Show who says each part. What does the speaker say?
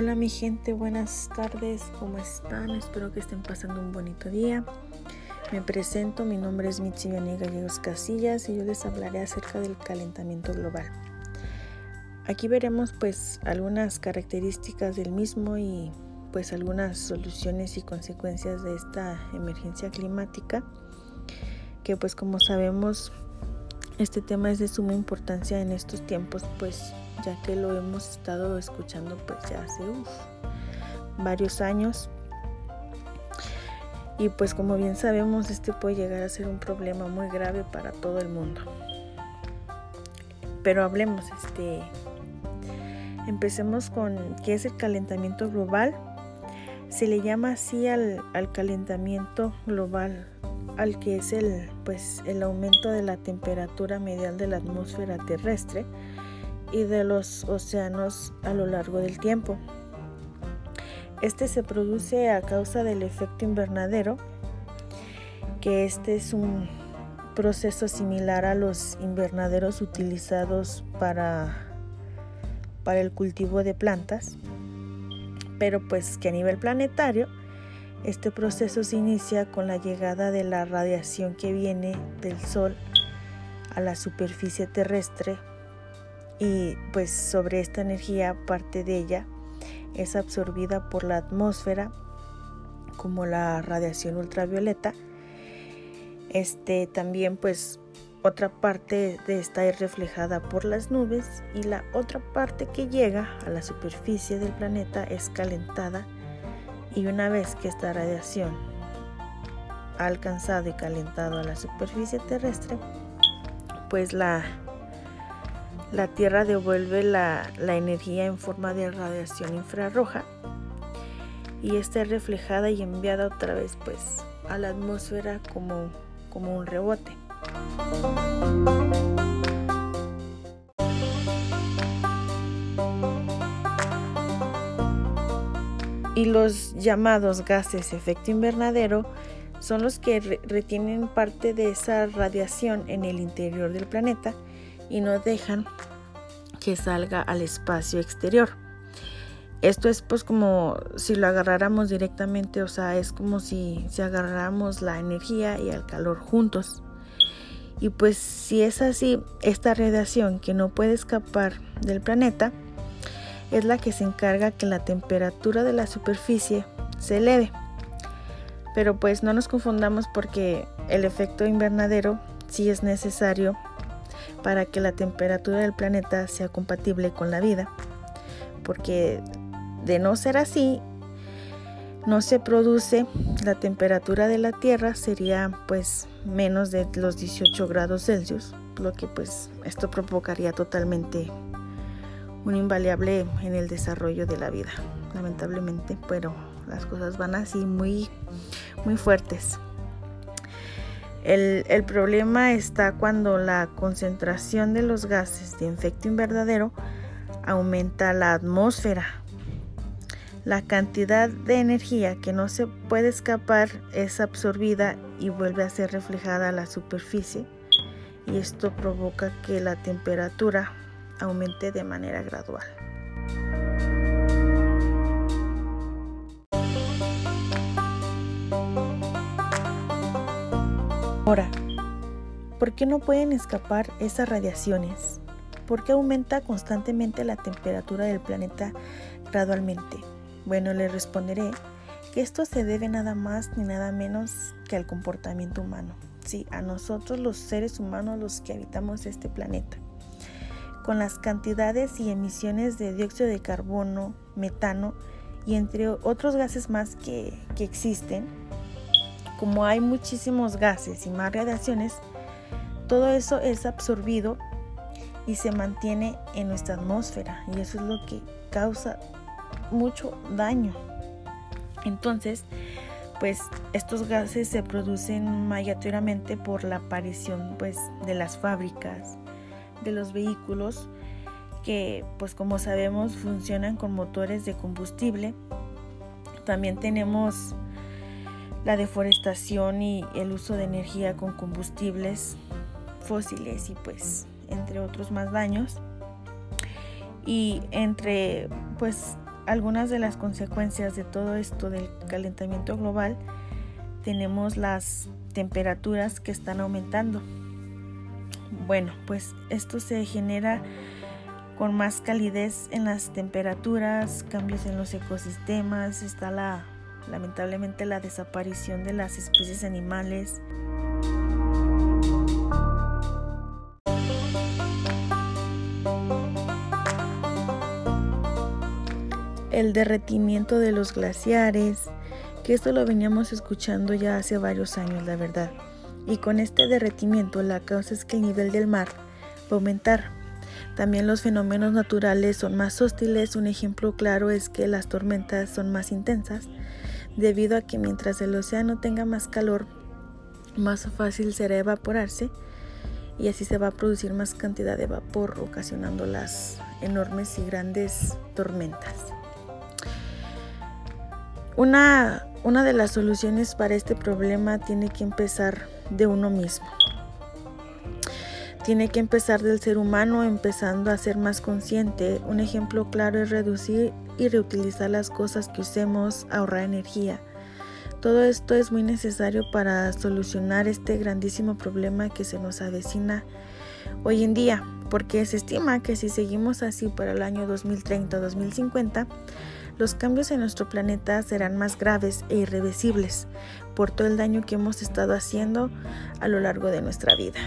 Speaker 1: Hola mi gente, buenas tardes, ¿cómo están? Espero que estén pasando un bonito día. Me presento, mi nombre es Mitzi Gallegos Casillas y yo les hablaré acerca del calentamiento global. Aquí veremos pues algunas características del mismo y pues algunas soluciones y consecuencias de esta emergencia climática que pues como sabemos este tema es de suma importancia en estos tiempos pues ya que lo hemos estado escuchando pues ya hace varios años. Y pues como bien sabemos, este puede llegar a ser un problema muy grave para todo el mundo. Pero hablemos, este, empecemos con qué es el calentamiento global. Se le llama así al, al calentamiento global, al que es el, pues, el aumento de la temperatura medial de la atmósfera terrestre y de los océanos a lo largo del tiempo. Este se produce a causa del efecto invernadero, que este es un proceso similar a los invernaderos utilizados para, para el cultivo de plantas, pero pues que a nivel planetario este proceso se inicia con la llegada de la radiación que viene del Sol a la superficie terrestre y pues sobre esta energía parte de ella es absorbida por la atmósfera como la radiación ultravioleta. Este también pues otra parte de esta es reflejada por las nubes y la otra parte que llega a la superficie del planeta es calentada y una vez que esta radiación ha alcanzado y calentado a la superficie terrestre, pues la la Tierra devuelve la, energía en forma de radiación infrarroja y esta es reflejada y enviada otra vez pues a la atmósfera como, como un rebote. Y los llamados gases efecto invernadero son los que retienen parte de esa radiación en el interior del planeta y no dejan que salga al espacio exterior. Esto es pues como si lo agarráramos directamente, o sea, es como si, si agarráramos la energía y el calor juntos. Y pues si es así, esta radiación que no puede escapar del planeta es la que se encarga que la temperatura de la superficie se eleve. Pero pues no nos confundamos porque el efecto invernadero sí es necesario para que la temperatura del planeta sea compatible con la vida. Porque de no ser así, no se produce la temperatura de la Tierra sería pues menos de los 18 grados Celsius, lo que pues esto provocaría totalmente un invariable en el desarrollo de la vida, lamentablemente, pero las cosas van así muy muy fuertes. El, problema está cuando la concentración de los gases de efecto invernadero aumenta la atmósfera. La cantidad de energía que no se puede escapar es absorbida y vuelve a ser reflejada a la superficie y esto provoca que la temperatura aumente de manera gradual. Ahora, ¿por qué no pueden escapar esas radiaciones? ¿Por qué aumenta constantemente la temperatura del planeta gradualmente? Bueno, le responderé que esto se debe nada más ni nada menos que al comportamiento humano. Sí, a nosotros los seres humanos los que habitamos este planeta. Con las cantidades y emisiones de dióxido de carbono, metano y entre otros gases más que, que existen, como hay muchísimos gases y más radiaciones, todo eso es absorbido y se mantiene en nuestra atmósfera y eso es lo que causa mucho daño. Entonces, pues estos gases se producen mayoritariamente por la aparición pues de las fábricas, de los vehículos que pues como sabemos funcionan con motores de combustible. También tenemos la deforestación y el uso de energía con combustibles fósiles y pues entre otros más daños y entre pues algunas de las consecuencias de todo esto del calentamiento global tenemos las temperaturas que están aumentando. Bueno, pues esto se genera con más calidez en las temperaturas, cambios en los ecosistemas, está la lamentablemente la desaparición de las especies animales. El derretimiento de los glaciares, que esto lo veníamos escuchando ya hace varios años, la verdad. Y con este derretimiento la causa es que el nivel del mar va a aumentar. También los fenómenos naturales son más hostiles. Un ejemplo claro es que las tormentas son más intensas debido a que mientras el océano tenga más calor, más fácil será evaporarse y así se va a producir más cantidad de vapor ocasionando las enormes y grandes tormentas. Una, una de las soluciones para este problema tiene que empezar de uno mismo. Tiene que empezar del ser humano empezando a ser más consciente. Un ejemplo claro es reducir y reutilizar las cosas que usemos, ahorrar energía. Todo esto es muy necesario para solucionar este grandísimo problema que se nos avecina hoy en día, porque se estima que si seguimos así para el año 2030-2050, los cambios en nuestro planeta serán más graves e irreversibles por todo el daño que hemos estado haciendo a lo largo de nuestra vida.